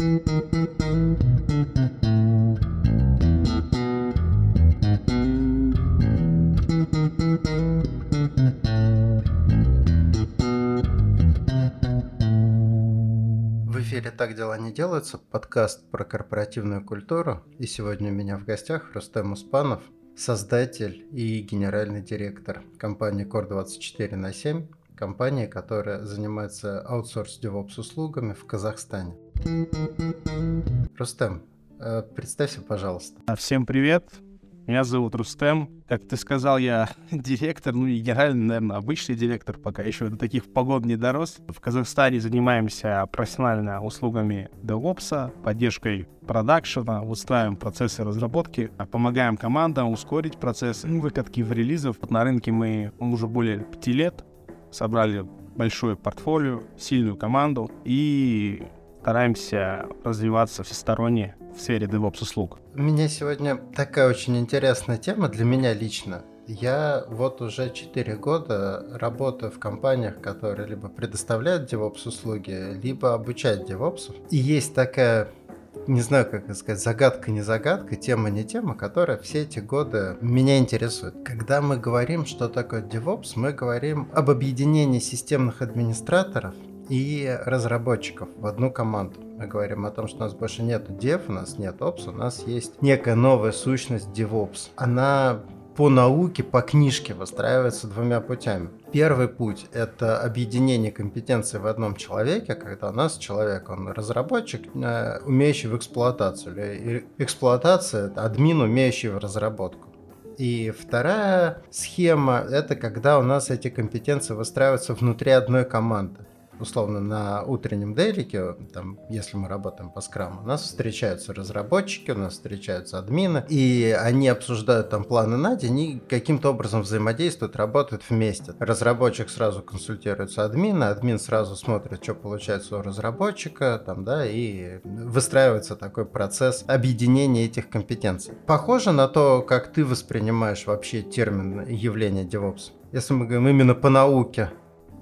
Эфире «Так дела не делаются» подкаст про корпоративную культуру. И сегодня у меня в гостях Рустем Успанов, создатель и генеральный директор компании Core 24 на 7, компания, которая занимается аутсорс DevOps услугами в Казахстане. Рустем, э, представься, пожалуйста. Всем привет. Меня зовут Рустем. Как ты сказал, я директор, ну и генеральный, наверное, обычный директор, пока еще до таких погод не дорос. В Казахстане занимаемся профессионально услугами DevOps, поддержкой продакшена, устраиваем процессы разработки, помогаем командам ускорить процесс выкатки в релизов. На рынке мы уже более пяти лет собрали большое портфолио, сильную команду и стараемся развиваться всесторонне в сфере DevOps услуг. У меня сегодня такая очень интересная тема для меня лично. Я вот уже 4 года работаю в компаниях, которые либо предоставляют DevOps услуги, либо обучают DevOps. И есть такая не знаю, как это сказать, загадка не загадка, тема не тема, которая все эти годы меня интересует. Когда мы говорим, что такое DevOps, мы говорим об объединении системных администраторов и разработчиков в одну команду. Мы говорим о том, что у нас больше нет Dev, у нас нет Ops, у нас есть некая новая сущность DevOps. Она по науке, по книжке выстраивается двумя путями. Первый путь – это объединение компетенций в одном человеке, когда у нас человек, он разработчик, э, умеющий в эксплуатацию, или эксплуатация – это админ, умеющий в разработку. И вторая схема – это когда у нас эти компетенции выстраиваются внутри одной команды условно на утреннем дейлике, там, если мы работаем по скраму, у нас встречаются разработчики, у нас встречаются админы, и они обсуждают там планы на день и каким-то образом взаимодействуют, работают вместе. Разработчик сразу консультируется админа, админ сразу смотрит, что получается у разработчика, там, да, и выстраивается такой процесс объединения этих компетенций. Похоже на то, как ты воспринимаешь вообще термин явления DevOps? Если мы говорим именно по науке,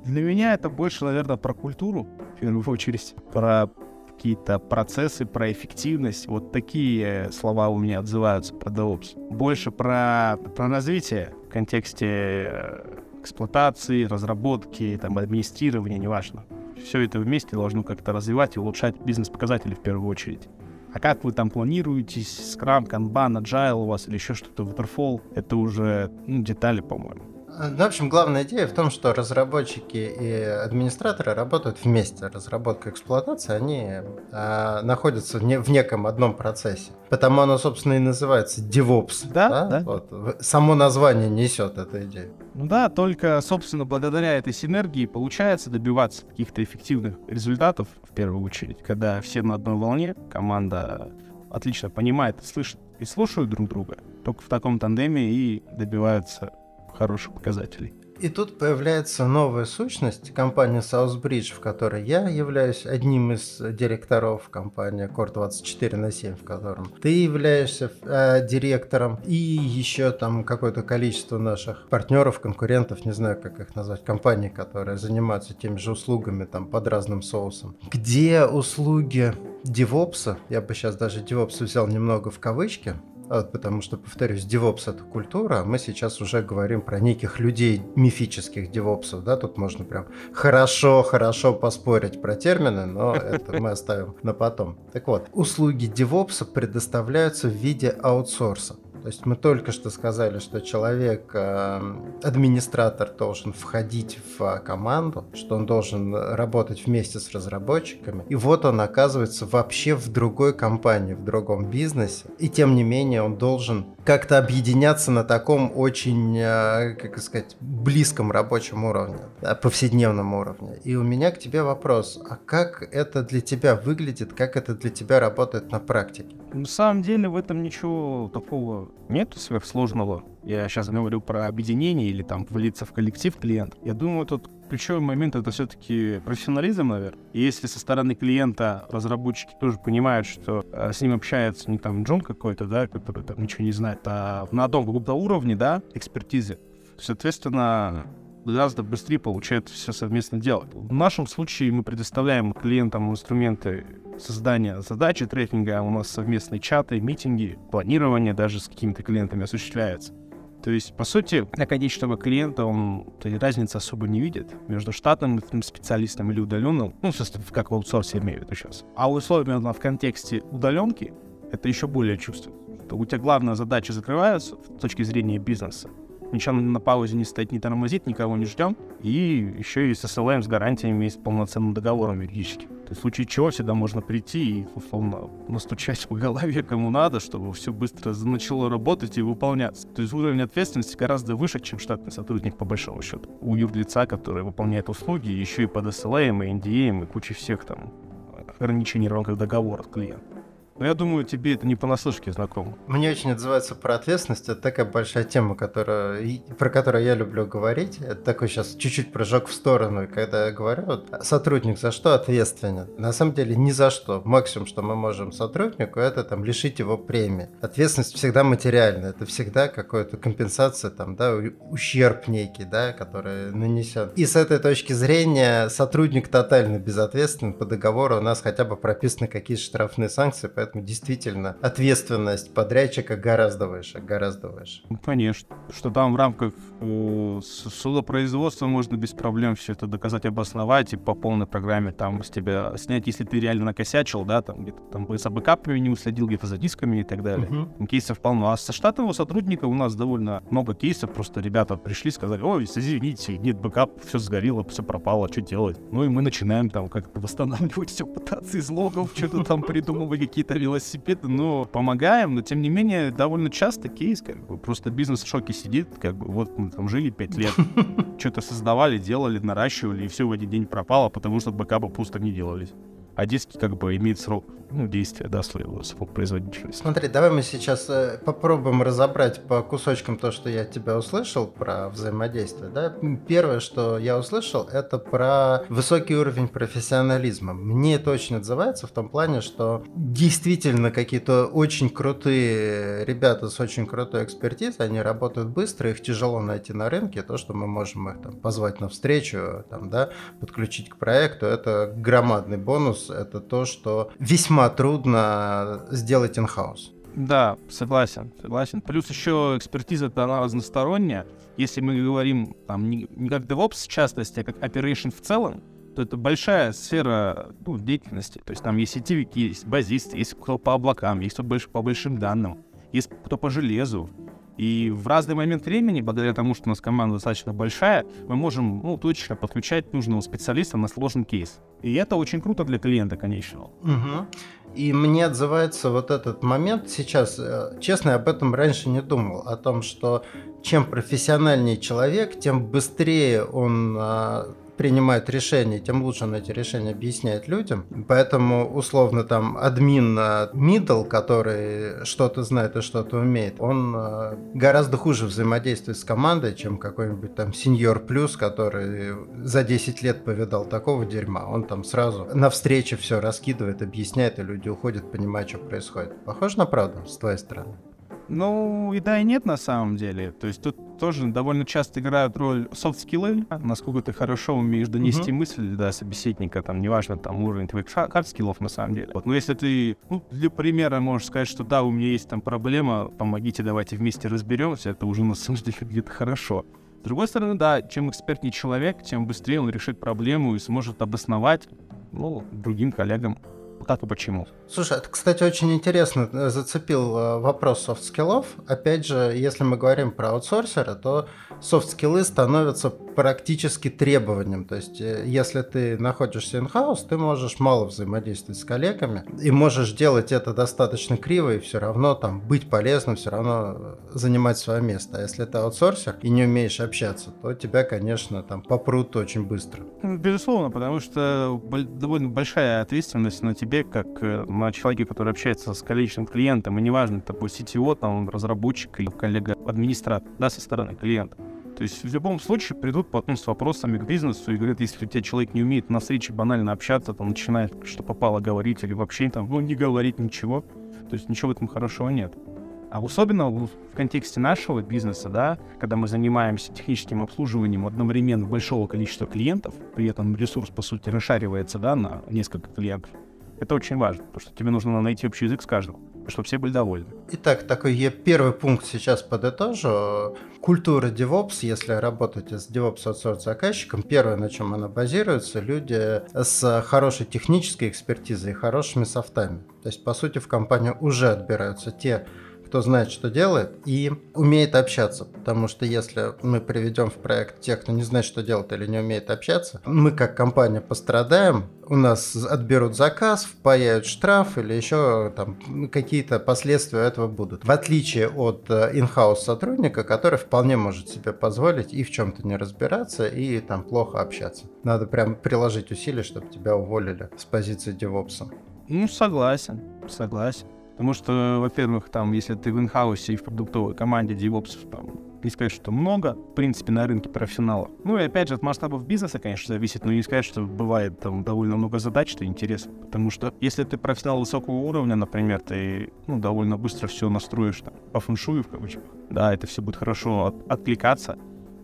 для меня это больше, наверное, про культуру, в первую очередь, про какие-то процессы, про эффективность. Вот такие слова у меня отзываются про DevOps. Больше про, про развитие в контексте э, эксплуатации, разработки, там, администрирования, неважно. Все это вместе должно как-то развивать и улучшать бизнес-показатели в первую очередь. А как вы там планируетесь, Scrum, Kanban, Agile у вас или еще что-то, Waterfall, это уже ну, детали, по-моему. В общем, главная идея в том, что разработчики и администраторы работают вместе. Разработка и эксплуатация, они а, находятся в, не, в неком одном процессе. Потому оно, собственно, и называется DevOps. Да, да. да. Вот. Само название несет эту идею. Ну да, только, собственно, благодаря этой синергии получается добиваться каких-то эффективных результатов, в первую очередь, когда все на одной волне, команда отлично понимает, слышит и слушают друг друга. Только в таком тандеме и добиваются хороших показателей. И тут появляется новая сущность, компания Southbridge, в которой я являюсь одним из директоров компании Core 24 на 7, в котором ты являешься э, директором, и еще там какое-то количество наших партнеров, конкурентов, не знаю, как их назвать, компаний, которые занимаются теми же услугами там под разным соусом. Где услуги DevOps, я бы сейчас даже DevOps взял немного в кавычки, потому что, повторюсь, DevOps это культура, а мы сейчас уже говорим про неких людей мифических девопсов, да, тут можно прям хорошо-хорошо поспорить про термины, но это мы оставим на потом. Так вот, услуги девопса предоставляются в виде аутсорса. То есть мы только что сказали, что человек, э, администратор должен входить в команду, что он должен работать вместе с разработчиками. И вот он оказывается вообще в другой компании, в другом бизнесе. И тем не менее он должен как-то объединяться на таком очень, э, как сказать, близком рабочем уровне, повседневном уровне. И у меня к тебе вопрос, а как это для тебя выглядит, как это для тебя работает на практике? На самом деле в этом ничего такого нет сверхсложного. Я сейчас говорю про объединение или там влиться в коллектив клиент. Я думаю, тут ключевой момент это все-таки профессионализм, наверное. И если со стороны клиента разработчики тоже понимают, что э, с ним общается не там Джон какой-то, да, который там ничего не знает, а на одном каком-то уровне, да, экспертизы, соответственно, гораздо быстрее получается все совместно делать. В нашем случае мы предоставляем клиентам инструменты создания задачи трекинга, у нас совместные чаты, митинги, планирование даже с какими-то клиентами осуществляется. То есть, по сути, для конечного клиента он разницы особо не видит между штатным специалистом или удаленным, ну, собственно, как в аутсорсе имею в виду сейчас. А условия в контексте удаленки это еще более чувственно. У тебя главная задача закрывается с точки зрения бизнеса ничего на паузе не стоит, не тормозит, никого не ждем. И еще и с SLM, с гарантиями и с полноценным договором юридическим. То есть в случае чего всегда можно прийти и, условно, настучать по голове кому надо, чтобы все быстро начало работать и выполняться. То есть уровень ответственности гораздо выше, чем штатный сотрудник, по большому счету. У юрлица, который выполняет услуги, еще и под SLM, и NDA, и куча всех там ограничений рамках договора от клиента. Но я думаю, тебе это не понаслышке знакомо. Мне очень отзывается про ответственность. Это такая большая тема, которая, про которую я люблю говорить. Это такой сейчас чуть-чуть прыжок в сторону. когда я говорю, вот, сотрудник за что ответственен? На самом деле ни за что. Максимум, что мы можем сотруднику, это там лишить его премии. Ответственность всегда материальная. Это всегда какая-то компенсация, там, да, ущерб некий, да, который нанесен. И с этой точки зрения сотрудник тотально безответственен. По договору у нас хотя бы прописаны какие-то штрафные санкции, поэтому поэтому действительно ответственность подрядчика гораздо выше, гораздо выше. Ну, конечно. Что там в рамках э, судопроизводства можно без проблем все это доказать, обосновать и по полной программе там с тебя снять, если ты реально накосячил, да, там где-то там за бэкапами не уследил, где-то за дисками и так далее. Uh-huh. Кейсов полно. А со штатного сотрудника у нас довольно много кейсов, просто ребята пришли, сказали, ой, извините, нет бэкап, все сгорело, все пропало, что делать? Ну и мы начинаем там как-то восстанавливать все, пытаться из логов, что-то там придумывать, какие-то велосипеды, но помогаем, но тем не менее довольно часто кейс, как бы, просто бизнес в шоке сидит, как бы, вот там жили пять лет, что-то создавали, делали, наращивали, и все в один день пропало, потому что бэкапы пусто не делались а диски как бы имеет срок ну, действия, да, своего, срок производительности. Смотри, давай мы сейчас э, попробуем разобрать по кусочкам то, что я тебя услышал про взаимодействие, да. Первое, что я услышал, это про высокий уровень профессионализма. Мне это очень отзывается в том плане, что действительно какие-то очень крутые ребята с очень крутой экспертизой, они работают быстро, их тяжело найти на рынке, то, что мы можем их там позвать на встречу, там, да, подключить к проекту, это громадный бонус, это то, что весьма трудно сделать in-house. Да, согласен, согласен. Плюс еще экспертиза-то она разносторонняя. Если мы говорим там не, не как DevOps в частности, а как Operation в целом, то это большая сфера ну, деятельности. То есть там есть сетевики, есть базисты, есть кто по облакам, есть кто больше по большим данным, есть кто по железу. И в разный момент времени, благодаря тому, что у нас команда достаточно большая, мы можем ну, точно подключать нужного специалиста на сложный кейс. И это очень круто для клиента конечного. Угу. И мне отзывается вот этот момент сейчас. Э, честно, я об этом раньше не думал. О том, что чем профессиональнее человек, тем быстрее он принимает решения, тем лучше он эти решения объясняет людям. Поэтому, условно, там, админ middle, который что-то знает и что-то умеет, он э, гораздо хуже взаимодействует с командой, чем какой-нибудь там сеньор плюс, который за 10 лет повидал такого дерьма. Он там сразу на встрече все раскидывает, объясняет, и люди уходят, понимая, что происходит. Похоже на правду с твоей стороны? Ну, и да, и нет на самом деле. То есть тут тоже довольно часто играют роль софт-скиллы, насколько ты хорошо умеешь донести uh-huh. мысль до собеседника, там, неважно, там, уровень твоих хард-скиллов на самом деле. Вот. Но если ты, ну, для примера можешь сказать, что да, у меня есть там проблема, помогите, давайте вместе разберемся, это уже на самом деле где-то хорошо. С другой стороны, да, чем экспертнее человек, тем быстрее он решит проблему и сможет обосновать, ну, другим коллегам как и почему. Слушай, это, кстати, очень интересно э, зацепил э, вопрос софт-скиллов. Опять же, если мы говорим про аутсорсера, то софт-скиллы становятся практически требованием. То есть, э, если ты находишься in-house, ты можешь мало взаимодействовать с коллегами и можешь делать это достаточно криво и все равно там быть полезным, все равно занимать свое место. А если ты аутсорсер и не умеешь общаться, то тебя, конечно, там попрут очень быстро. Безусловно, потому что довольно большая ответственность на тебе, как э, на человеке, который общается с количеством клиентом, и неважно, это будет CTO, там, разработчик или коллега-администратор, да, со стороны клиента. То есть в любом случае придут потом с вопросами к бизнесу и говорят, если у тебя человек не умеет на встрече банально общаться, там начинает что попало говорить или вообще там, ну, не говорить ничего, то есть ничего в этом хорошего нет. А особенно в контексте нашего бизнеса, да, когда мы занимаемся техническим обслуживанием одновременно большого количества клиентов, при этом ресурс, по сути, расшаривается, да, на несколько клиентов, это очень важно, потому что тебе нужно найти общий язык с каждым, чтобы все были довольны. Итак, такой я первый пункт сейчас подытожу. Культура DevOps, если работаете с DevOps аутсорс заказчиком, первое, на чем она базируется, люди с хорошей технической экспертизой и хорошими софтами. То есть, по сути, в компанию уже отбираются те кто знает, что делает, и умеет общаться. Потому что если мы приведем в проект тех, кто не знает, что делать или не умеет общаться, мы как компания пострадаем, у нас отберут заказ, впаяют штраф или еще там какие-то последствия этого будут. В отличие от инхаус сотрудника, который вполне может себе позволить и в чем-то не разбираться, и там плохо общаться. Надо прям приложить усилия, чтобы тебя уволили с позиции девопса. Ну, согласен, согласен. Потому что, во-первых, там, если ты в инхаусе и в продуктовой команде DevOps, там, не сказать, что много, в принципе, на рынке профессионалов. Ну и опять же, от масштабов бизнеса, конечно, зависит, но не сказать, что бывает там довольно много задач, что интересно. Потому что если ты профессионал высокого уровня, например, ты ну, довольно быстро все настроишь там, по фэншую в кавычках, да, это все будет хорошо от, откликаться,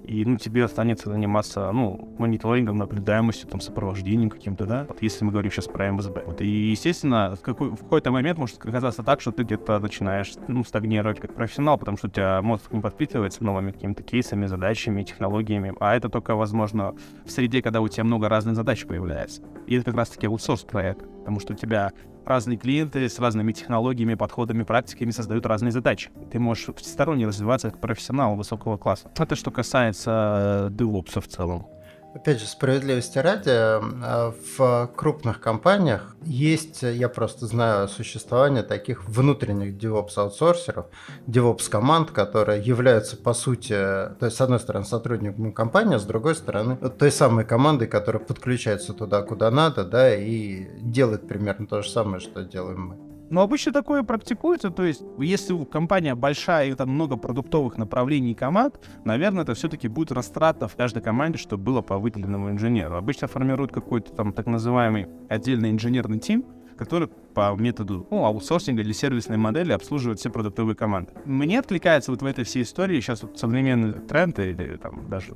и ну, тебе останется заниматься ну, мониторингом, наблюдаемостью, там, сопровождением каким-то, да, вот если мы говорим сейчас про МСБ. Вот, и, естественно, в, какой, в какой-то момент может оказаться так, что ты где-то начинаешь ну, стагнировать как профессионал, потому что у тебя мозг не подпитывается новыми какими-то кейсами, задачами, технологиями, а это только возможно в среде, когда у тебя много разных задач появляется. И это как раз-таки аутсорс проект, потому что у тебя разные клиенты с разными технологиями, подходами, практиками создают разные задачи. Ты можешь всесторонне развиваться как профессионал высокого класса. Это что касается DevOps в целом. Опять же, справедливости ради, э, в крупных компаниях есть, я просто знаю существование таких внутренних DevOps-аутсорсеров, DevOps-команд, которые являются, по сути, то есть, с одной стороны, сотрудником компании, а с другой стороны, той самой командой, которая подключается туда, куда надо, да, и делает примерно то же самое, что делаем мы. Но обычно такое практикуется, то есть если компания большая и там много продуктовых направлений и команд, наверное, это все-таки будет растрата в каждой команде, чтобы было по выделенному инженеру. Обычно формируют какой-то там так называемый отдельный инженерный тим, который по методу ну, аутсорсинга или сервисной модели обслуживает все продуктовые команды. Мне откликается вот в этой всей истории сейчас вот современный тренд или там даже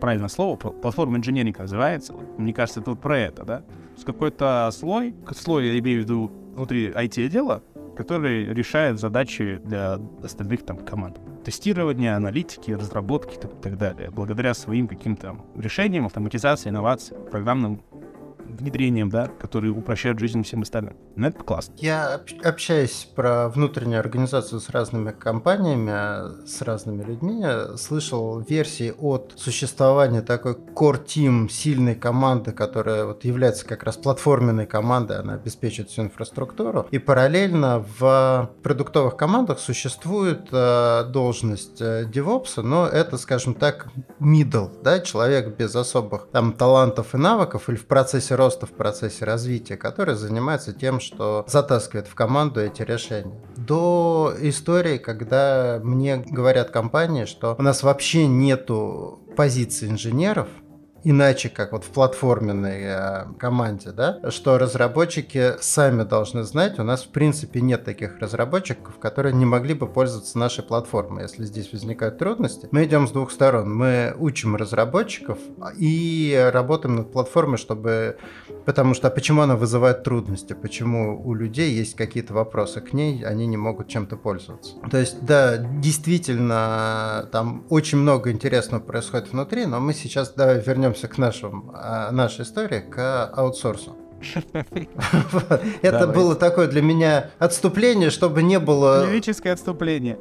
правильное слово, платформа инженеринга называется. Мне кажется, это про это, да? С какой-то слой, слой я имею в виду внутри IT-отдела, который решает задачи для остальных там команд. Тестирование, аналитики, разработки и так далее. Благодаря своим каким-то решениям, автоматизации, инновации, программным внедрением, да, которые упрощают жизнь всем остальным. Ну, это классно. Я общаюсь про внутреннюю организацию с разными компаниями, с разными людьми, слышал версии от существования такой core team сильной команды, которая вот является как раз платформенной командой, она обеспечивает всю инфраструктуру. И параллельно в продуктовых командах существует э, должность э, DevOps, но это, скажем так, middle, да, человек без особых там талантов и навыков или в процессе роста в процессе развития, который занимается тем, что затаскивает в команду эти решения. До истории, когда мне говорят компании, что у нас вообще нету позиции инженеров, иначе, как вот в платформенной э, команде, да, что разработчики сами должны знать, у нас в принципе нет таких разработчиков, которые не могли бы пользоваться нашей платформой. Если здесь возникают трудности, мы идем с двух сторон. Мы учим разработчиков и работаем над платформой, чтобы... Потому что а почему она вызывает трудности? Почему у людей есть какие-то вопросы к ней, они не могут чем-то пользоваться? То есть, да, действительно, там очень много интересного происходит внутри, но мы сейчас, давай вернемся вернемся к нашим, а, нашей истории, к аутсорсу. Это было такое для меня отступление, чтобы не было... Лирическое отступление.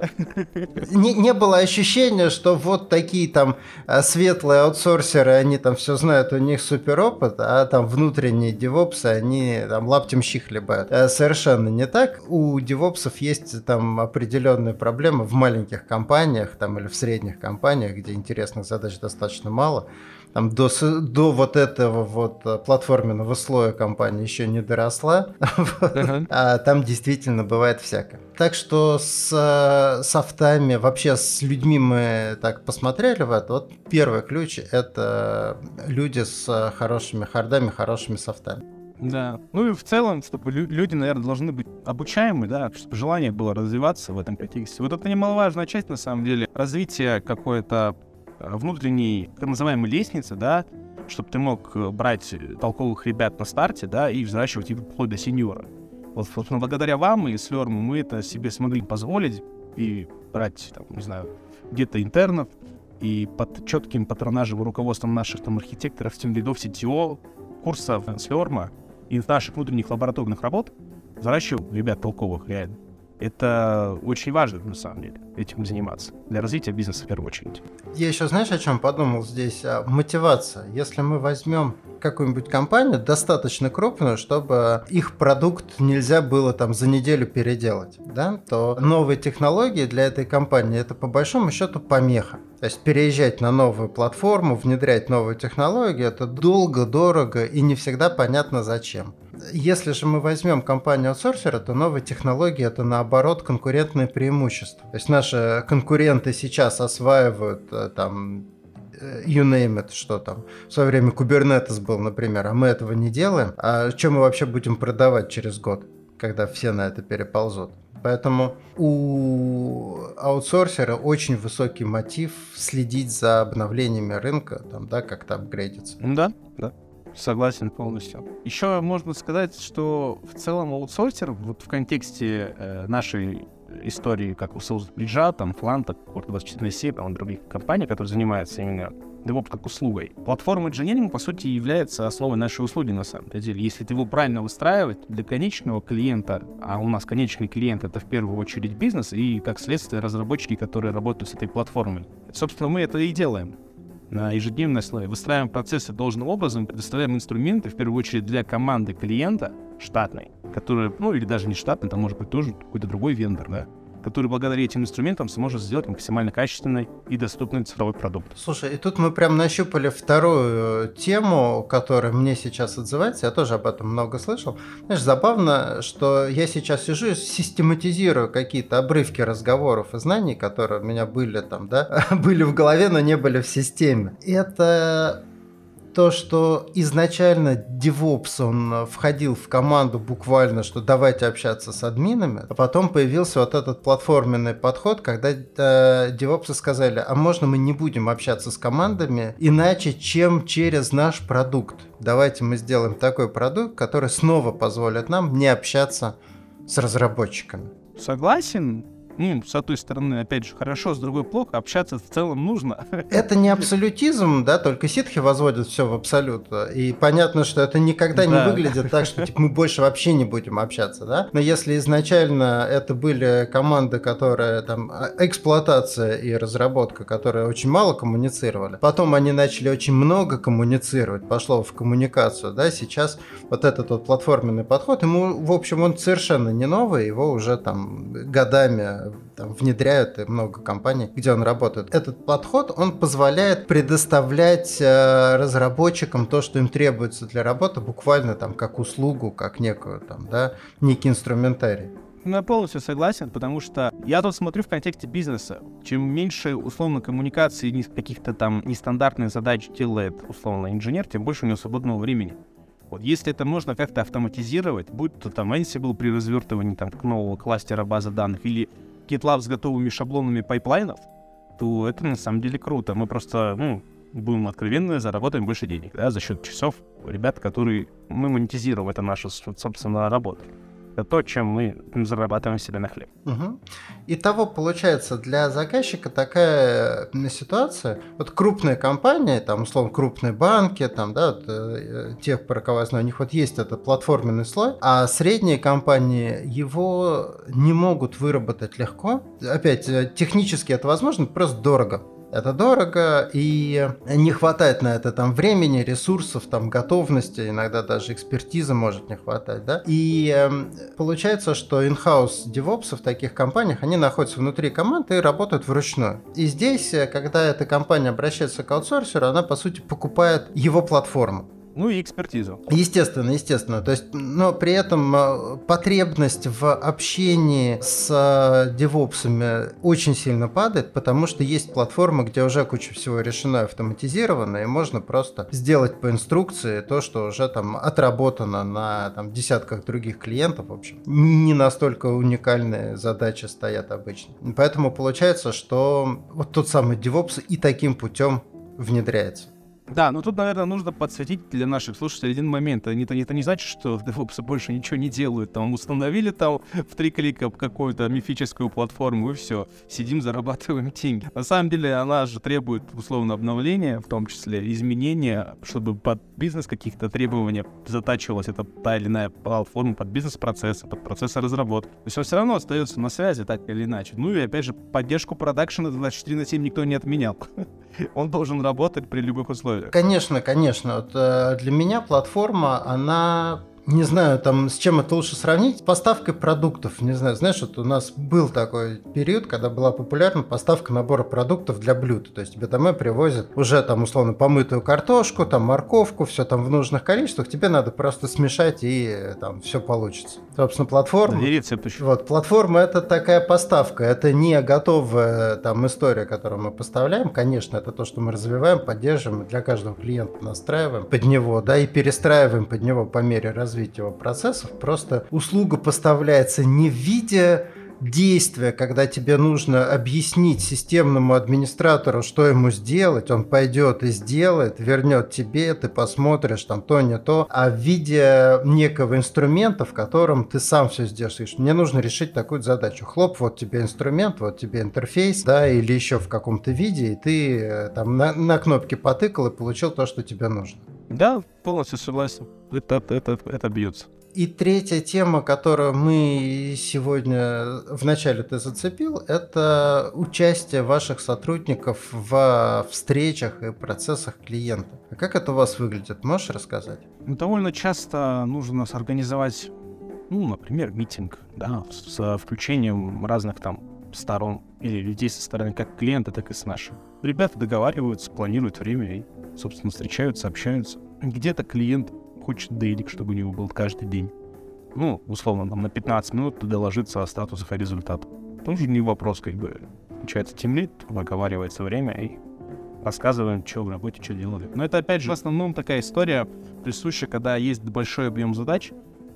Не, не было ощущения, что вот такие там а, светлые аутсорсеры, они там все знают, у них супер опыт, а там внутренние девопсы, они там лаптем щи хлебают. А, совершенно не так. У девопсов есть там определенные проблемы в маленьких компаниях там или в средних компаниях, где интересных задач достаточно мало там до, до вот этого вот э, платформенного слоя компания еще не доросла, а там действительно бывает всякое. Так что с э, софтами, вообще с людьми мы так посмотрели в это. Вот первый ключ — это люди с хорошими хардами, хорошими софтами. Да. Ну и в целом, чтобы люди, наверное, должны быть обучаемы, да, чтобы желание было развиваться в этом контексте. Вот это немаловажная часть, на самом деле, развития какой-то э, внутренней, так называемой лестницы, да, чтобы ты мог э, брать толковых ребят на старте, да, и взращивать их вплоть до сеньора. Вот, собственно, благодаря вам и Слерму мы это себе смогли позволить и брать, там, не знаю, где-то интернов, и под четким патронажем руководством наших там архитекторов, тем лидов CTO, курсов Слерма и наших внутренних лабораторных работ взращивал ребят толковых реально. Это очень важно, на самом деле, этим заниматься. Для развития бизнеса в первую очередь. Я еще, знаешь, о чем подумал здесь? А, мотивация. Если мы возьмем какую-нибудь компанию достаточно крупную, чтобы их продукт нельзя было там за неделю переделать, да, то новые технологии для этой компании это по большому счету помеха. То есть переезжать на новую платформу, внедрять новую технологию, это долго, дорого и не всегда понятно зачем. Если же мы возьмем компанию аутсорсера, то новые технологии это наоборот конкурентное преимущество. То есть наши конкуренты сейчас осваивают э, там э, you name it, что там. В свое время Kubernetes был, например, а мы этого не делаем. А что мы вообще будем продавать через год, когда все на это переползут? Поэтому у аутсорсера очень высокий мотив следить за обновлениями рынка, там, да, как-то апгрейдиться. Да, да. Согласен полностью. Еще можно сказать, что в целом аутсорсер вот в контексте э, нашей истории, как у Соузбриджа, там, Фланта, Core24C, там, других компаний, которые занимаются именно DevOps как услугой. Платформа инженеринг, по сути, является основой нашей услуги на самом деле. Если ты его правильно выстраивать для конечного клиента, а у нас конечный клиент — это в первую очередь бизнес и, как следствие, разработчики, которые работают с этой платформой. Собственно, мы это и делаем на ежедневной основе. Выстраиваем процессы должным образом, предоставляем инструменты, в первую очередь, для команды клиента штатной, которая, ну или даже не штатной, там может быть тоже какой-то другой вендор, да, который благодаря этим инструментам сможет сделать максимально качественный и доступный цифровой продукт. Слушай, и тут мы прям нащупали вторую тему, которая мне сейчас отзывается, я тоже об этом много слышал. Знаешь, забавно, что я сейчас сижу и систематизирую какие-то обрывки разговоров и знаний, которые у меня были там, да, были в голове, но не были в системе. Это то, что изначально DevOps, он э, входил в команду буквально, что давайте общаться с админами, а потом появился вот этот платформенный подход, когда э, DevOps сказали, а можно мы не будем общаться с командами иначе, чем через наш продукт. Давайте мы сделаем такой продукт, который снова позволит нам не общаться с разработчиками. Согласен, ну, с одной стороны, опять же, хорошо, с другой плохо, общаться в целом нужно. Это не абсолютизм, да, только ситхи возводят все в абсолют. И понятно, что это никогда да. не выглядит так, что типа, мы больше вообще не будем общаться, да. Но если изначально это были команды, которые там а, эксплуатация и разработка, которые очень мало коммуницировали, потом они начали очень много коммуницировать, пошло в коммуникацию, да, сейчас вот этот вот платформенный подход, ему, в общем, он совершенно не новый, его уже там годами там, внедряют и много компаний, где он работает. Этот подход, он позволяет предоставлять э, разработчикам то, что им требуется для работы, буквально там как услугу, как некую там, да, некий инструментарий. Ну, я полностью согласен, потому что я тут смотрю в контексте бизнеса. Чем меньше, условно, коммуникации каких-то там нестандартных задач делает, условно, инженер, тем больше у него свободного времени. Вот если это можно как-то автоматизировать, будь то там Ansible при развертывании там нового кластера базы данных или GitLab с готовыми шаблонами пайплайнов, то это на самом деле круто. Мы просто, ну, будем откровенны, заработаем больше денег, да, за счет часов ребят, которые мы монетизируем, это наша, собственно, работа это то, чем мы зарабатываем себе на хлеб. Угу. Итого, получается, для заказчика такая ситуация, вот крупные компании, там, условно, крупные банки, там, да, вот, э, тех, про кого я знаю, у них вот есть этот платформенный слой, а средние компании его не могут выработать легко. Опять, э, технически это возможно, просто дорого это дорого, и не хватает на это там времени, ресурсов, там готовности, иногда даже экспертизы может не хватать, да. И э, получается, что in-house DevOps в таких компаниях, они находятся внутри команды и работают вручную. И здесь, э, когда эта компания обращается к аутсорсеру, она, по сути, покупает его платформу. Ну и экспертизу. Естественно, естественно. То есть, но при этом э, потребность в общении с э, девопсами очень сильно падает, потому что есть платформы, где уже куча всего решено автоматизировано, и можно просто сделать по инструкции то, что уже там отработано на там, десятках других клиентов. В общем, не настолько уникальные задачи стоят обычно. Поэтому получается, что вот тот самый DevOps и таким путем внедряется. Да, но тут, наверное, нужно подсветить для наших слушателей один момент. Это, это не значит, что DevOps больше ничего не делают. Там установили там в три клика какую-то мифическую платформу, и все. Сидим, зарабатываем деньги. На самом деле, она же требует, условно, обновления, в том числе изменения, чтобы под бизнес каких-то требований затачивалась эта та или иная платформа под бизнес-процессы, под процессы разработки. То есть он все равно остается на связи, так или иначе. Ну и, опять же, поддержку продакшена 24 на 7 никто не отменял. Он должен работать при любых условиях. Конечно, конечно. Вот, э, для меня платформа, она не знаю, там с чем это лучше сравнить, с поставкой продуктов. Не знаю, знаешь, вот у нас был такой период, когда была популярна поставка набора продуктов для блюд. То есть тебе домой привозят уже там условно помытую картошку, там морковку, все там в нужных количествах. Тебе надо просто смешать и там все получится. Собственно, платформа... И рецепт еще. Вот, платформа это такая поставка. Это не готовая там история, которую мы поставляем. Конечно, это то, что мы развиваем, поддерживаем, для каждого клиента настраиваем под него, да, и перестраиваем под него по мере развития развития процессов. Просто услуга поставляется не в виде действия, когда тебе нужно объяснить системному администратору, что ему сделать, он пойдет и сделает, вернет тебе, ты посмотришь там то, не то, а в виде некого инструмента, в котором ты сам все сделаешь. Мне нужно решить такую задачу. Хлоп, вот тебе инструмент, вот тебе интерфейс, да, или еще в каком-то виде, и ты э, там на, на кнопке потыкал и получил то, что тебе нужно. Да, полностью согласен. Это, это, это бьется. И третья тема, которую мы сегодня вначале ты зацепил, это участие ваших сотрудников в встречах и процессах клиента. А как это у вас выглядит? Можешь рассказать? Ну, довольно часто нужно организовать, ну, например, митинг, да, с включением разных там сторон или людей со стороны как клиента, так и с нашим. Ребята договариваются, планируют время и, собственно, встречаются, общаются. Где-то клиент хочет дейлик, чтобы у него был каждый день. Ну, условно, там на 15 минут доложиться о статусах и результатах. Тоже не вопрос, как бы. Получается, темлит, выговаривается время и рассказываем, что в работе, что делали. Но это, опять же, в основном такая история, присущая, когда есть большой объем задач,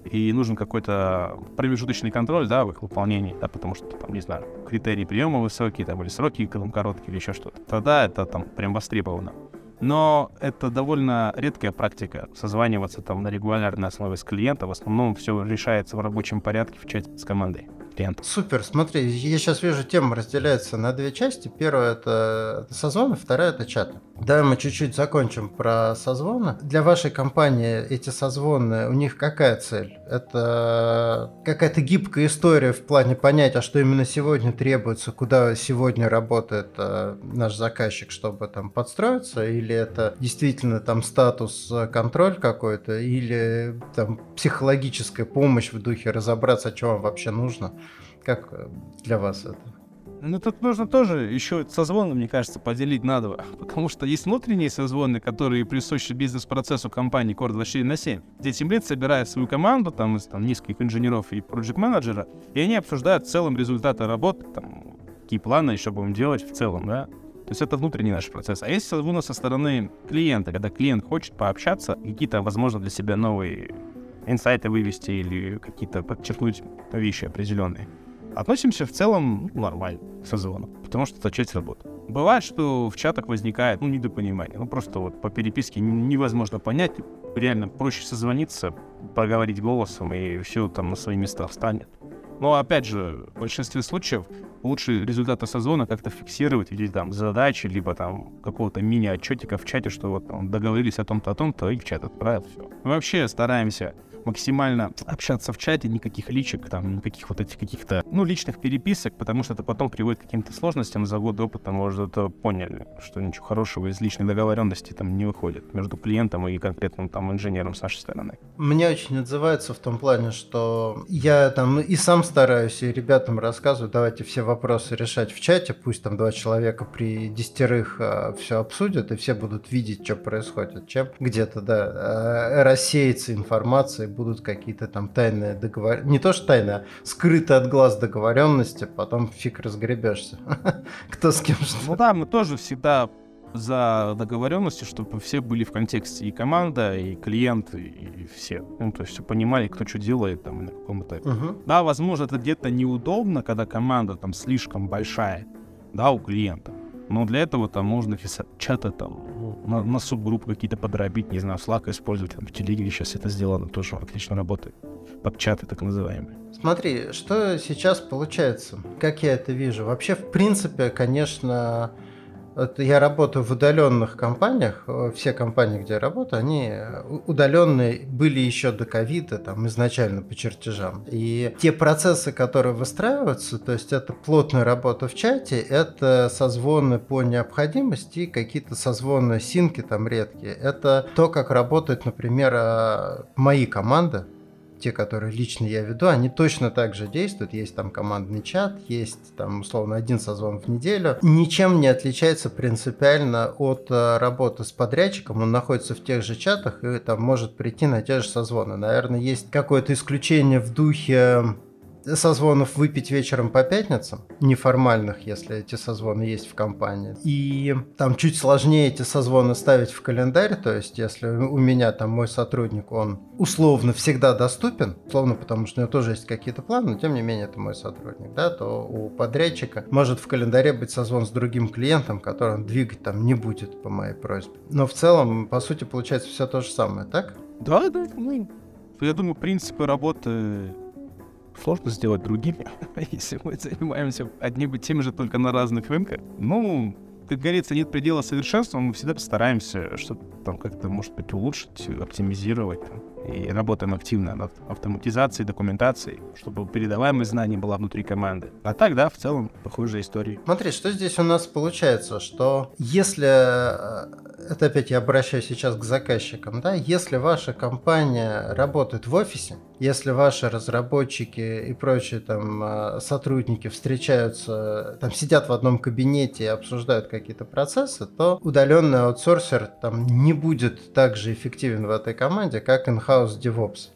и нужен какой-то промежуточный контроль, да, в их выполнении, да, потому что, там, не знаю, критерии приема высокие, там, или сроки короткие, или еще что-то. Тогда это там прям востребовано. Но это довольно редкая практика, созваниваться там на регулярной основе с клиентом. В основном все решается в рабочем порядке в чате с командой клиента. Супер, смотри, я сейчас вижу, тема разделяется на две части. Первая это созвоны, вторая это чаты. Давай мы чуть-чуть закончим про созвоны. Для вашей компании эти созвоны, у них какая цель? Это какая-то гибкая история в плане понять, а что именно сегодня требуется, куда сегодня работает э, наш заказчик, чтобы там подстроиться, или это действительно там статус, э, контроль какой-то, или там психологическая помощь в духе разобраться, что вам вообще нужно. Как э, для вас это? Ну, тут нужно тоже еще созвоны, мне кажется, поделить на два. Потому что есть внутренние созвоны, которые присущи бизнес-процессу компании Core 24 на 7, где тимлит собирает свою команду, там, из там, низких инженеров и проект-менеджера, и они обсуждают в целом результаты работы, там, какие планы, что будем делать в целом, да. То есть это внутренний наш процесс. А есть созвоны со стороны клиента, когда клиент хочет пообщаться, какие-то, возможно, для себя новые инсайты вывести или какие-то подчеркнуть вещи определенные относимся в целом ну, нормально к созвону, потому что это часть работы. Бывает, что в чатах возникает ну, недопонимание. Ну, просто вот по переписке невозможно понять. Реально проще созвониться, поговорить голосом, и все там на свои места встанет. Но, опять же, в большинстве случаев лучше результаты созвона как-то фиксировать, или там задачи, либо там какого-то мини-отчетика в чате, что вот там, договорились о том-то, о том-то, и в чат отправил, все. Мы вообще стараемся максимально общаться в чате, никаких личек, там, никаких вот этих каких-то, ну, личных переписок, потому что это потом приводит к каким-то сложностям. За год опыта уже это поняли, что ничего хорошего из личной договоренности там не выходит между клиентом и конкретным там инженером с нашей стороны. Мне очень отзывается в том плане, что я там и сам стараюсь, и ребятам рассказываю, давайте все вопросы решать в чате, пусть там два человека при десятерых а, все обсудят, и все будут видеть, что происходит, чем где-то, да, а, рассеется информация, будут какие-то там тайные договоренности, не то что тайные, а скрытые от глаз договоренности, потом фиг разгребешься. Кто с кем что. Ну да, мы тоже всегда за договоренности, чтобы все были в контексте и команда, и клиент, и все. Ну, то есть все понимали, кто что делает там и на каком этапе. Угу. Да, возможно, это где-то неудобно, когда команда там слишком большая, да, у клиента. Но для этого там можно писать чаты там, на, на субгруппы какие-то подробить, не знаю, Slack использовать, там, в телеге сейчас это сделано, тоже отлично работает. Под чаты так называемые. Смотри, что сейчас получается, как я это вижу. Вообще, в принципе, конечно, я работаю в удаленных компаниях. Все компании, где я работаю, они удаленные были еще до ковида, там изначально по чертежам. И те процессы, которые выстраиваются, то есть это плотная работа в чате, это созвоны по необходимости, какие-то созвоны синки там редкие. Это то, как работают, например, а, мои команды те, которые лично я веду, они точно так же действуют. Есть там командный чат, есть там условно один созвон в неделю. Ничем не отличается принципиально от э, работы с подрядчиком. Он находится в тех же чатах и там может прийти на те же созвоны. Наверное, есть какое-то исключение в духе созвонов выпить вечером по пятницам, неформальных, если эти созвоны есть в компании. И там чуть сложнее эти созвоны ставить в календарь, то есть если у меня там мой сотрудник, он условно всегда доступен, условно, потому что у него тоже есть какие-то планы, но тем не менее это мой сотрудник, да, то у подрядчика может в календаре быть созвон с другим клиентом, который он двигать там не будет по моей просьбе. Но в целом, по сути, получается все то же самое, так? Да, да, ну, я думаю, принципы работы сложно сделать другими, если мы занимаемся одним и тем же, только на разных рынках. Ну, как говорится, нет предела совершенства, мы всегда стараемся что-то там как-то, может быть, улучшить, оптимизировать. И работаем активно над автоматизацией, документацией, чтобы передаваемость знаний была внутри команды. А так, да, в целом, похожая история. Смотри, что здесь у нас получается, что если, э, это опять я обращаюсь сейчас к заказчикам, да, если ваша компания работает в офисе, если ваши разработчики и прочие там э, сотрудники встречаются, там сидят в одном кабинете и обсуждают какие-то процессы, то удаленный аутсорсер там не будет так же эффективен в этой команде, как in in-house DevOps.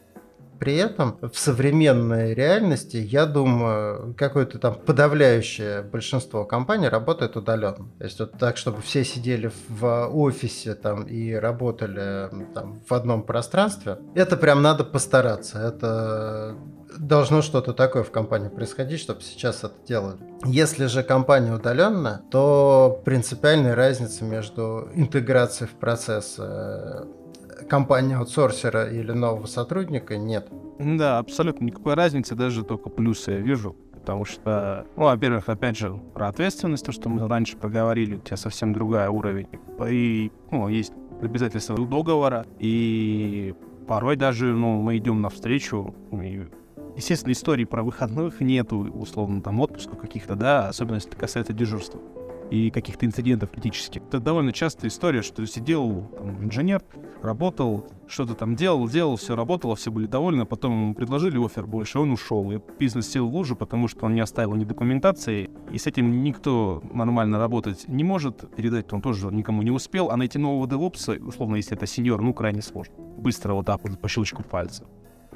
При этом в современной реальности, я думаю, какое-то там подавляющее большинство компаний работает удаленно. То есть вот так, чтобы все сидели в офисе там и работали там в одном пространстве, это прям надо постараться. Это должно что-то такое в компании происходить, чтобы сейчас это делали. Если же компания удаленная, то принципиальной разницы между интеграцией в процесс э, компании аутсорсера или нового сотрудника нет. Да, абсолютно никакой разницы, даже только плюсы я вижу. Потому что, ну, во-первых, опять же, про ответственность, то, что мы раньше проговорили, у тебя совсем другая уровень. И, ну, есть обязательства договора, и порой даже, ну, мы идем навстречу, и Естественно, истории про выходных нету, условно, там, отпуска каких-то, да, особенно если это касается дежурства и каких-то инцидентов критических. Это довольно частая история, что сидел там, инженер, работал, что-то там делал, делал, все работало, все были довольны, а потом ему предложили офер больше, он ушел. И бизнес сел в лужу, потому что он не оставил ни документации, и с этим никто нормально работать не может, передать он тоже никому не успел, а найти нового девопса, условно, если это сеньор, ну, крайне сложно. Быстро вот так вот по щелчку пальца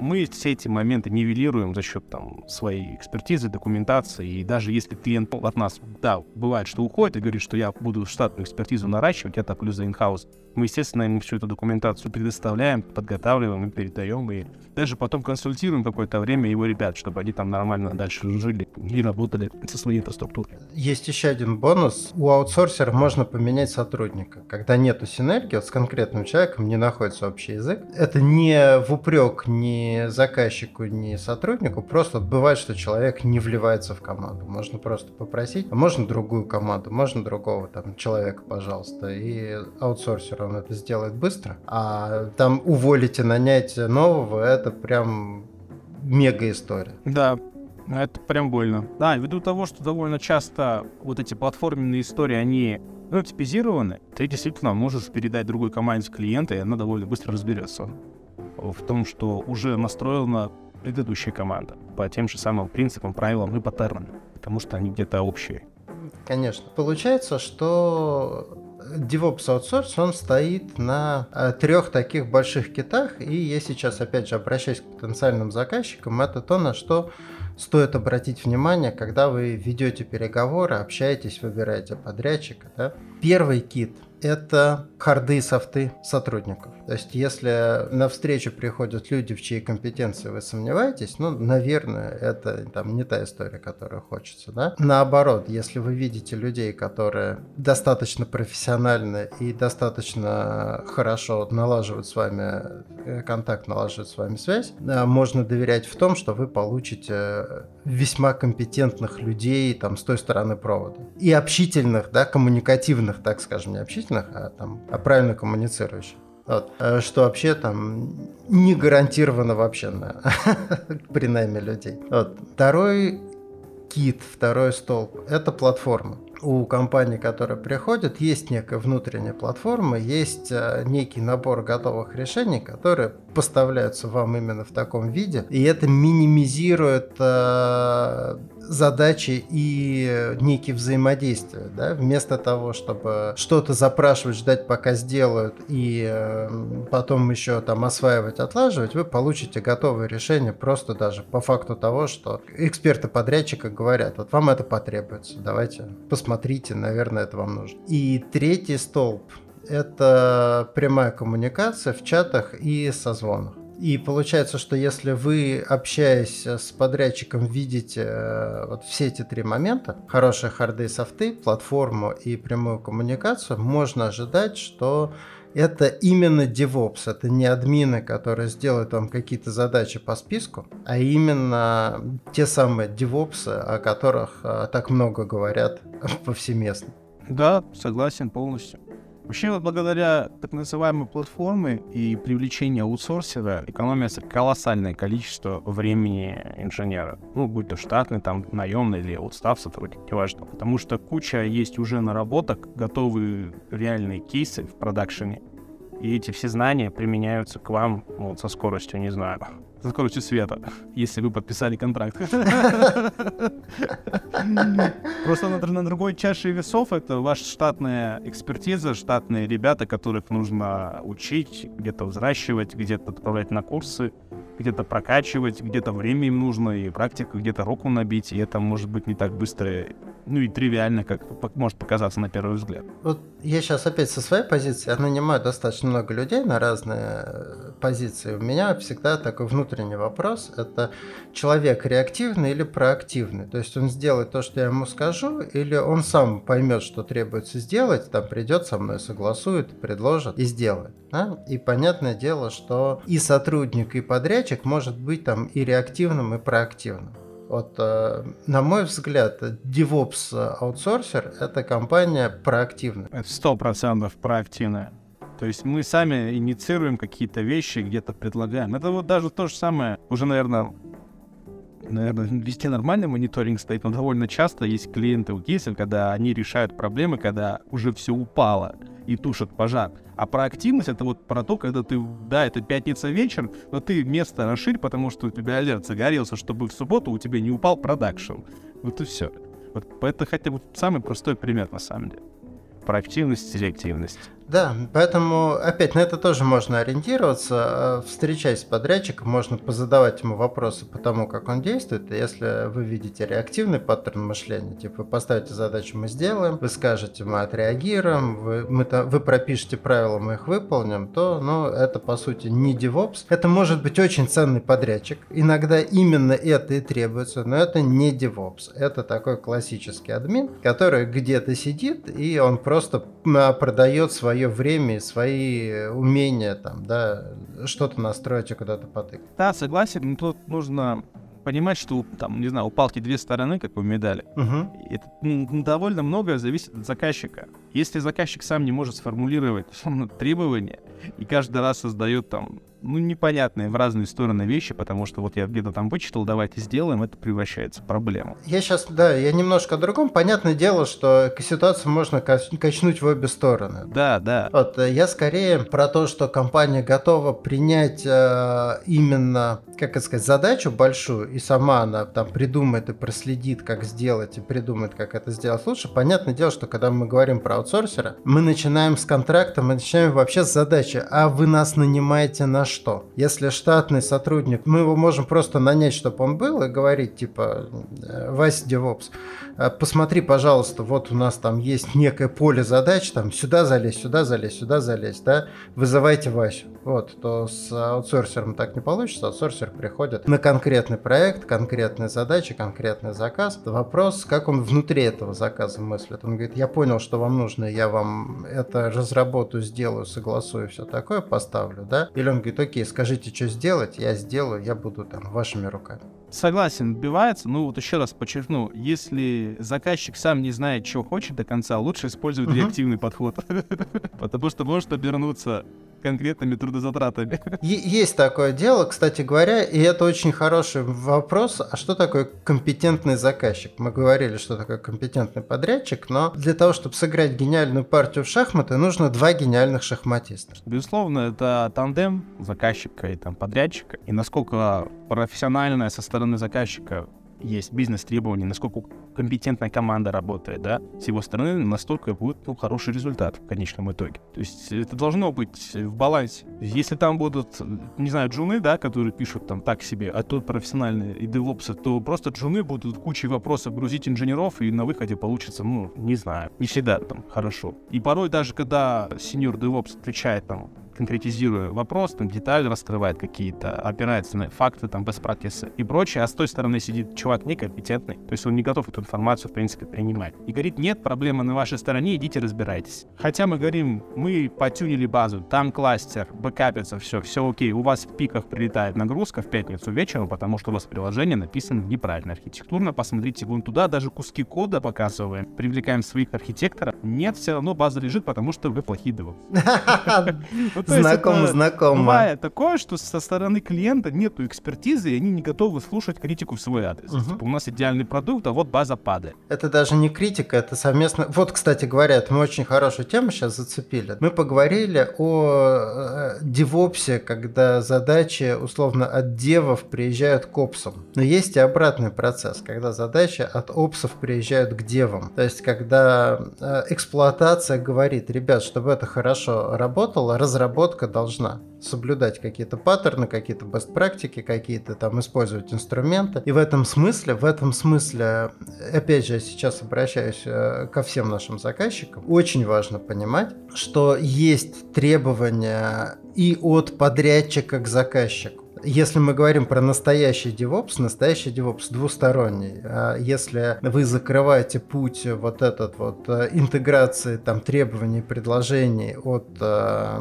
мы все эти моменты нивелируем за счет там своей экспертизы, документации. И даже если клиент от нас, да, бывает, что уходит и говорит, что я буду штатную экспертизу наращивать, это плюс за инхаус, мы, естественно, ему всю эту документацию предоставляем, подготавливаем и передаем, и даже потом консультируем какое-то время его ребят, чтобы они там нормально дальше жили и работали со своей инфраструктурой. Есть еще один бонус. У аутсорсера можно поменять сотрудника. Когда нету синергии, вот с конкретным человеком не находится общий язык. Это не в упрек, ни заказчику, ни сотруднику. Просто бывает, что человек не вливается в команду. Можно просто попросить, а можно другую команду, можно другого там человека, пожалуйста. И аутсорсер он это сделает быстро. А там уволить и нанять нового, это прям мега история. Да, это прям больно. Да, ввиду того, что довольно часто вот эти платформенные истории, они ну, типизированы, ты действительно можешь передать другой команде клиента, и она довольно быстро разберется в том, что уже настроена предыдущая команда по тем же самым принципам, правилам и паттернам, потому что они где-то общие. Конечно. Получается, что DevOps Outsource, он стоит на э, трех таких больших китах, и я сейчас, опять же, обращаюсь к потенциальным заказчикам, это то, на что стоит обратить внимание, когда вы ведете переговоры, общаетесь, выбираете подрядчика. Да? Первый кит – это харды софты сотрудников. То есть, если на встречу приходят люди, в чьей компетенции вы сомневаетесь, ну, наверное, это там не та история, которую хочется, да. Наоборот, если вы видите людей, которые достаточно профессионально и достаточно хорошо налаживают с вами э, контакт, налаживают с вами связь, можно доверять в том, что вы получите весьма компетентных людей там с той стороны провода. И общительных, да, коммуникативных, так скажем, не общительных, а там а правильно коммуницирующих. Вот. Э, что вообще там не гарантировано вообще на, при найме людей. Вот. Второй кит, второй столб – это платформа у компании, которая приходит, есть некая внутренняя платформа, есть э, некий набор готовых решений, которые поставляются вам именно в таком виде, и это минимизирует э, задачи и некие взаимодействия, да, вместо того, чтобы что-то запрашивать, ждать, пока сделают, и э, потом еще там осваивать, отлаживать, вы получите готовое решение просто даже по факту того, что эксперты подрядчика говорят, вот вам это потребуется, давайте посмотрите, наверное, это вам нужно. И третий столб – это прямая коммуникация в чатах и созвонах. И получается, что если вы, общаясь с подрядчиком, видите э, вот все эти три момента, хорошие харды и софты, платформу и прямую коммуникацию, можно ожидать, что это именно DevOps, это не админы, которые сделают вам какие-то задачи по списку, а именно те самые DevOps, о которых э, так много говорят повсеместно. Да, согласен полностью. Вообще, благодаря так называемой платформе и привлечению аутсорсера экономится колоссальное количество времени инженера. Ну, будь то штатный, там, наемный или устав сотрудник, неважно. Потому что куча есть уже наработок, готовые реальные кейсы в продакшене. И эти все знания применяются к вам вот, со скоростью, не знаю, со скоростью света, если вы подписали контракт. Просто на, на другой чаше весов это ваша штатная экспертиза, штатные ребята, которых нужно учить, где-то взращивать, где-то отправлять на курсы, где-то прокачивать, где-то время им нужно, и практика где-то руку набить, и это может быть не так быстро, ну и тривиально, как может показаться на первый взгляд. Вот я сейчас опять со своей позиции, я нанимаю достаточно много людей на разные э, позиции. У меня всегда такой внутренний вопрос, это человек реактивный или проактивный? То есть он сделает то, что я ему скажу, или он сам поймет, что требуется сделать, там придет со мной, согласует, предложит и сделает. Да? И понятное дело, что и сотрудник, и подрядчик может быть там и реактивным, и проактивным. Вот, э, на мой взгляд, DevOps аутсорсер – это компания проактивная. Это сто процентов проактивная. То есть мы сами инициируем какие-то вещи, где-то предлагаем. Это вот даже то же самое, уже, наверное, наверное, вести нормальный мониторинг стоит, но довольно часто есть клиенты у кейсов, когда они решают проблемы, когда уже все упало и тушат пожар. А проактивность это вот про то, когда ты, да, это пятница вечер, но ты место расширь, потому что у тебя алерт загорелся, чтобы в субботу у тебя не упал продакшн. Вот и все. Вот это хотя бы самый простой пример на самом деле. Проактивность, селективность. Да, поэтому опять на это тоже можно ориентироваться. Э, встречаясь с подрядчиком, можно позадавать ему вопросы по тому, как он действует. Если вы видите реактивный паттерн мышления, типа вы поставите задачу, мы сделаем, вы скажете, мы отреагируем, вы, мы, вы пропишете правила, мы их выполним, то ну, это по сути не DevOps. Это может быть очень ценный подрядчик. Иногда именно это и требуется, но это не DevOps. Это такой классический админ, который где-то сидит и он просто продает свои свое время и свои умения, там, да, что-то настроить и куда-то потыкать. Да, согласен, но тут нужно понимать, что там, не знаю, у палки две стороны, как у медали. Угу. Это ну, довольно многое зависит от заказчика. Если заказчик сам не может сформулировать требования и каждый раз создает там ну, непонятные в разные стороны вещи, потому что вот я где-то там вычитал, давайте сделаем, это превращается в проблему. Я сейчас, да, я немножко о другом. Понятное дело, что ситуацию можно качнуть в обе стороны. Да, да. Вот, э, я скорее про то, что компания готова принять э, именно, как это сказать, задачу большую, и сама она там придумает и проследит, как сделать, и придумает, как это сделать лучше. Понятное дело, что когда мы говорим про аутсорсера, мы начинаем с контракта, мы начинаем вообще с задачи, а вы нас нанимаете на что. Если штатный сотрудник, мы его можем просто нанять, чтобы он был, и говорить, типа, «Э, Вася Девопс, э, посмотри, пожалуйста, вот у нас там есть некое поле задач, там сюда залезь, сюда залезь, сюда залезь, да, вызывайте Васю. Вот, то с аутсорсером так не получится, аутсорсер приходит на конкретный проект, конкретные задачи, конкретный заказ. Вопрос, как он внутри этого заказа мыслит. Он говорит, я понял, что вам нужно, я вам это разработаю, сделаю, согласую, все такое, поставлю, да? Или он говорит, окей, скажите, что сделать, я сделаю, я буду там вашими руками. Согласен, убивается. Ну вот еще раз подчеркну, если заказчик сам не знает, чего хочет до конца, лучше использовать реактивный подход. Потому что может обернуться конкретными трудозатратами. Есть такое дело, кстати говоря, и это очень хороший вопрос. А что такое компетентный заказчик? Мы говорили, что такое компетентный подрядчик, но для того, чтобы сыграть гениальную партию в шахматы, нужно два гениальных шахматиста. Безусловно, это тандем заказчика и там подрядчика. И насколько профессиональная со стороны заказчика есть бизнес-требования, насколько компетентная команда работает, да, с его стороны, настолько будет ну, хороший результат в конечном итоге. То есть это должно быть в балансе. Если там будут, не знаю, джуны, да, которые пишут там так себе, а тут профессиональные и девопсы, то просто джуны будут кучей вопросов грузить инженеров, и на выходе получится, ну, не знаю, не всегда там хорошо. И порой даже, когда сеньор девопс отвечает там конкретизируя вопрос, там детали раскрывает какие-то, опирается на факты, там, best practices и прочее, а с той стороны сидит чувак некомпетентный, то есть он не готов эту информацию, в принципе, принимать. И говорит, нет, проблема на вашей стороне, идите разбирайтесь. Хотя мы говорим, мы потюнили базу, там кластер, бэкапится, все, все окей, у вас в пиках прилетает нагрузка в пятницу вечером, потому что у вас приложение написано неправильно архитектурно, посмотрите вон туда, даже куски кода показываем, привлекаем своих архитекторов, нет, все равно база лежит, потому что вы плохие Знакомо, знакомо. Бывает такое, что со стороны клиента нету экспертизы, и они не готовы слушать критику в свой адрес. Угу. Типа, у нас идеальный продукт, а вот база падает. Это даже не критика, это совместно... Вот, кстати говоря, это мы очень хорошую тему сейчас зацепили. Мы поговорили о э, девопсе, когда задачи, условно, от девов приезжают к опсам. Но есть и обратный процесс, когда задачи от опсов приезжают к девам. То есть, когда э, эксплуатация говорит, ребят, чтобы это хорошо работало, разработать разработка должна соблюдать какие-то паттерны, какие-то best практики, какие-то там использовать инструменты. И в этом смысле, в этом смысле, опять же, я сейчас обращаюсь э, ко всем нашим заказчикам, очень важно понимать, что есть требования и от подрядчика к заказчику. Если мы говорим про настоящий DevOps, настоящий DevOps двусторонний. А если вы закрываете путь вот этот вот э, интеграции там требований, предложений от э,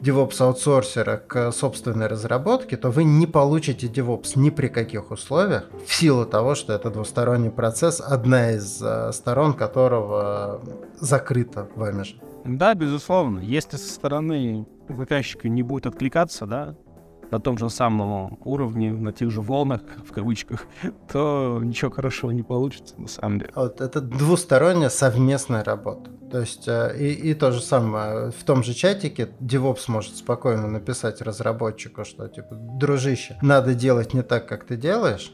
DevOps аутсорсера к собственной разработке, то вы не получите DevOps ни при каких условиях, в силу того, что это двусторонний процесс, одна из э, сторон которого закрыта вами же. Да, безусловно. Если со стороны заказчика не будет откликаться, да, на том же самом уровне, на тех же волнах, в кавычках, то ничего хорошего не получится, на самом деле. Вот это двусторонняя совместная работа. То есть э, и, и то же самое, в том же чатике DevOps может спокойно написать разработчику, что типа, дружище, надо делать не так, как ты делаешь,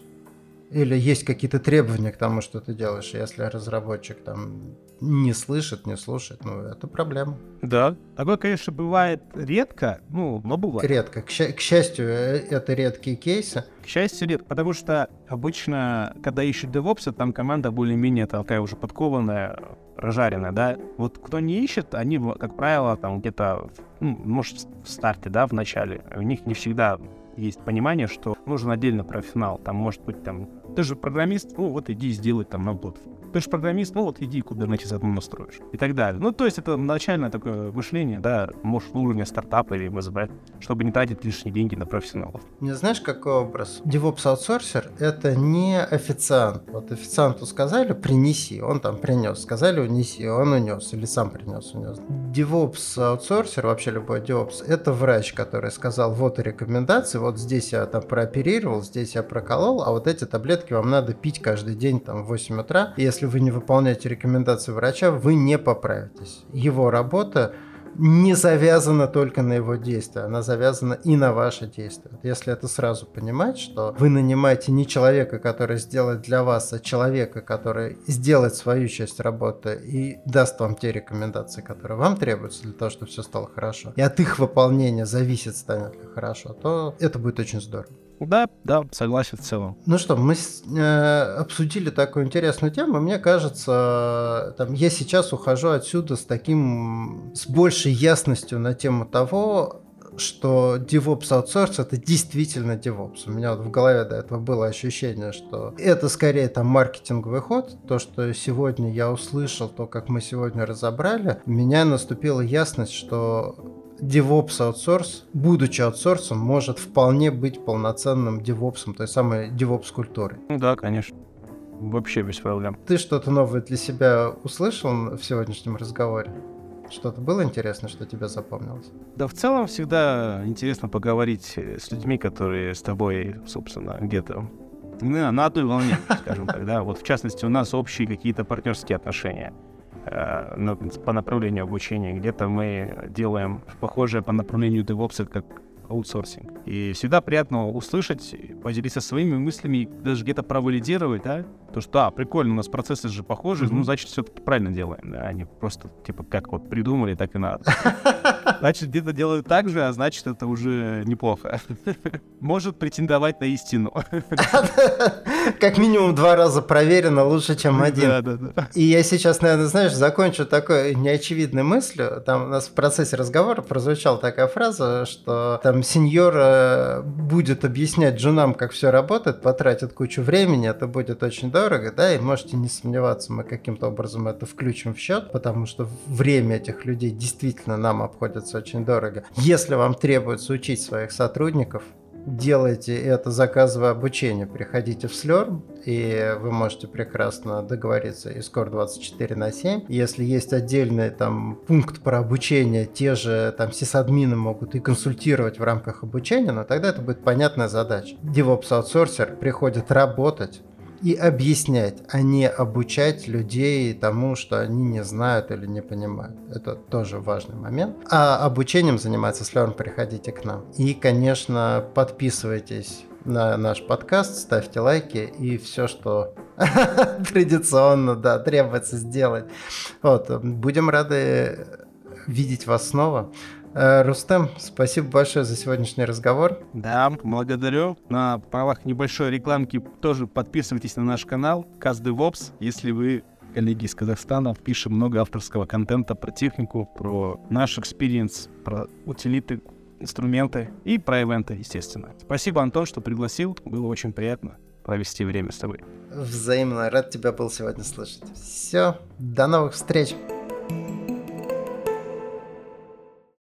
или есть какие-то требования к тому, что ты делаешь, если разработчик там не слышит, не слушает, ну, это проблема. Да. Такое, конечно, бывает редко, ну, но бывает. Редко. К, к счастью, э, это редкие кейсы. К счастью, редко, потому что обычно, когда ищут DevOps, там команда более-менее такая уже подкованная, прожаренная, да. Вот кто не ищет, они, как правило, там где-то, ну, может, в старте, да, в начале, у них не всегда есть понимание, что нужен отдельно профессионал. Там может быть там Ты же программист, ну вот иди сделай там работу ты же программист, ну вот иди Kubernetes одну настроишь. И так далее. Ну, то есть это начальное такое мышление, да, может, уровня стартапа или МСБ, чтобы не тратить лишние деньги на профессионалов. Не знаешь, какой образ? DevOps аутсорсер — это не официант. Вот официанту сказали, принеси, он там принес. Сказали, унеси, он унес. Или сам принес, унес. DevOps аутсорсер, вообще любой DevOps, это врач, который сказал, вот рекомендации, вот здесь я там прооперировал, здесь я проколол, а вот эти таблетки вам надо пить каждый день там в 8 утра. Если если вы не выполняете рекомендации врача, вы не поправитесь. Его работа не завязана только на его действия, она завязана и на ваши действия. Если это сразу понимать, что вы нанимаете не человека, который сделает для вас, а человека, который сделает свою часть работы и даст вам те рекомендации, которые вам требуются для того, чтобы все стало хорошо, и от их выполнения зависит, станет ли хорошо, то это будет очень здорово. Да, да, согласен в целом. Ну что, мы э, обсудили такую интересную тему. Мне кажется, там, я сейчас ухожу отсюда с таким, с большей ясностью на тему того, что DevOps Outsource это действительно DevOps. У меня вот в голове до этого было ощущение, что это скорее там маркетинговый ход. То, что сегодня я услышал, то, как мы сегодня разобрали, у меня наступила ясность, что DevOps аутсорс, будучи аутсорсом, может вполне быть полноценным DevOps, той самой DevOps культурой. Ну да, конечно. Вообще без проблем. Ты что-то новое для себя услышал в сегодняшнем разговоре? Что-то было интересно, что тебе запомнилось? Да, в целом всегда интересно поговорить с людьми, которые с тобой, собственно, где-то на, на одной волне, скажем так, да. Вот в частности у нас общие какие-то партнерские отношения. Э, по направлению обучения. Где-то мы делаем похожее по направлению DevOps, как аутсорсинг. И всегда приятно услышать, поделиться своими мыслями, даже где-то провалидировать, да, то, что, а, прикольно, у нас процессы же похожи, mm-hmm. ну, значит, все-таки правильно делаем, да, они просто, типа, как вот придумали, так и надо. Значит, где-то делают так же, а значит, это уже неплохо. Может претендовать на истину. Как минимум два раза проверено, лучше, чем один. Да, да, да. И я сейчас, наверное, знаешь, закончу такой неочевидной мыслью. Там у нас в процессе разговора прозвучала такая фраза, что там сеньор э, будет объяснять джунам, как все работает, потратит кучу времени, это будет очень дорого, да, и можете не сомневаться, мы каким-то образом это включим в счет, потому что время этих людей действительно нам обходится очень дорого. Если вам требуется учить своих сотрудников, делайте это, заказывая обучение. Приходите в Slurm, и вы можете прекрасно договориться и скоро 24 на 7. Если есть отдельный там пункт про обучение, те же там сисадмины могут и консультировать в рамках обучения, но тогда это будет понятная задача. DevOps аутсорсер приходит работать и объяснять, а не обучать людей тому, что они не знают или не понимают. Это тоже важный момент. А обучением заниматься с Learn приходите к нам. И, конечно, подписывайтесь на наш подкаст, ставьте лайки и все, что традиционно, да, требуется сделать. Вот, будем рады видеть вас снова. Э, Рустем, спасибо большое за сегодняшний разговор. Да, благодарю. На правах небольшой рекламки тоже подписывайтесь на наш канал KazDevOps, если вы коллеги из Казахстана, пишем много авторского контента про технику, про наш experience, про утилиты, инструменты и про ивенты, естественно. Спасибо, Антон, что пригласил. Было очень приятно провести время с тобой. Взаимно. Рад тебя был сегодня слышать. Все. До новых встреч.